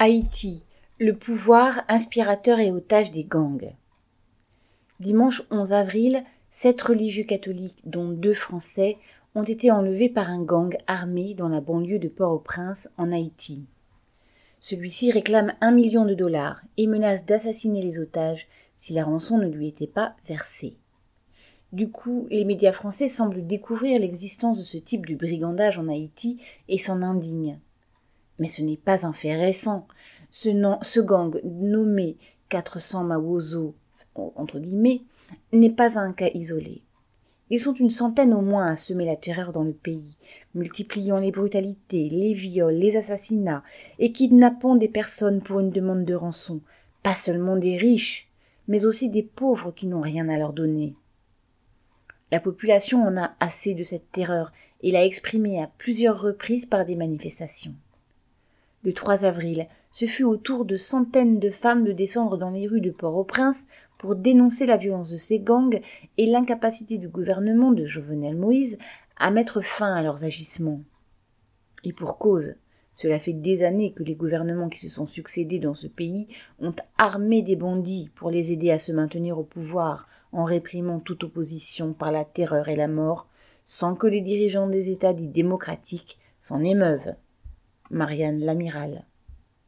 Haïti, le pouvoir inspirateur et otage des gangs. Dimanche 11 avril, sept religieux catholiques, dont deux français, ont été enlevés par un gang armé dans la banlieue de Port-au-Prince, en Haïti. Celui-ci réclame un million de dollars et menace d'assassiner les otages si la rançon ne lui était pas versée. Du coup, les médias français semblent découvrir l'existence de ce type de brigandage en Haïti et s'en indignent. Mais ce n'est pas un fait récent. Ce, gang nommé 400 Mawozo, entre guillemets, n'est pas un cas isolé. Ils sont une centaine au moins à semer la terreur dans le pays, multipliant les brutalités, les viols, les assassinats, et kidnappant des personnes pour une demande de rançon, pas seulement des riches, mais aussi des pauvres qui n'ont rien à leur donner. La population en a assez de cette terreur et l'a exprimée à plusieurs reprises par des manifestations. Le 3 avril, ce fut au tour de centaines de femmes de descendre dans les rues de Port-au-Prince pour dénoncer la violence de ces gangs et l'incapacité du gouvernement de Jovenel Moïse à mettre fin à leurs agissements. Et pour cause, cela fait des années que les gouvernements qui se sont succédés dans ce pays ont armé des bandits pour les aider à se maintenir au pouvoir en réprimant toute opposition par la terreur et la mort, sans que les dirigeants des États dits démocratiques s'en émeuvent. Marianne Lamiral.